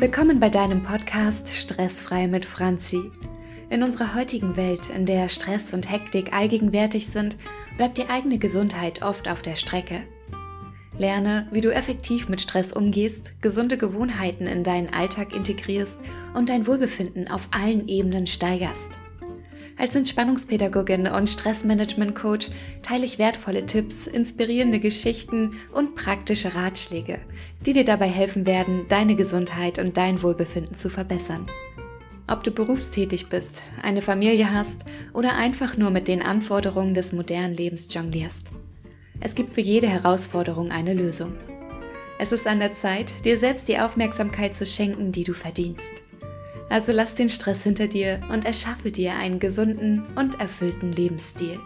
Willkommen bei deinem Podcast Stressfrei mit Franzi. In unserer heutigen Welt, in der Stress und Hektik allgegenwärtig sind, bleibt die eigene Gesundheit oft auf der Strecke. Lerne, wie du effektiv mit Stress umgehst, gesunde Gewohnheiten in deinen Alltag integrierst und dein Wohlbefinden auf allen Ebenen steigerst. Als Entspannungspädagogin und Stressmanagement-Coach teile ich wertvolle Tipps, inspirierende Geschichten und praktische Ratschläge, die dir dabei helfen werden, deine Gesundheit und dein Wohlbefinden zu verbessern. Ob du berufstätig bist, eine Familie hast oder einfach nur mit den Anforderungen des modernen Lebens jonglierst. Es gibt für jede Herausforderung eine Lösung. Es ist an der Zeit, dir selbst die Aufmerksamkeit zu schenken, die du verdienst. Also lass den Stress hinter dir und erschaffe dir einen gesunden und erfüllten Lebensstil.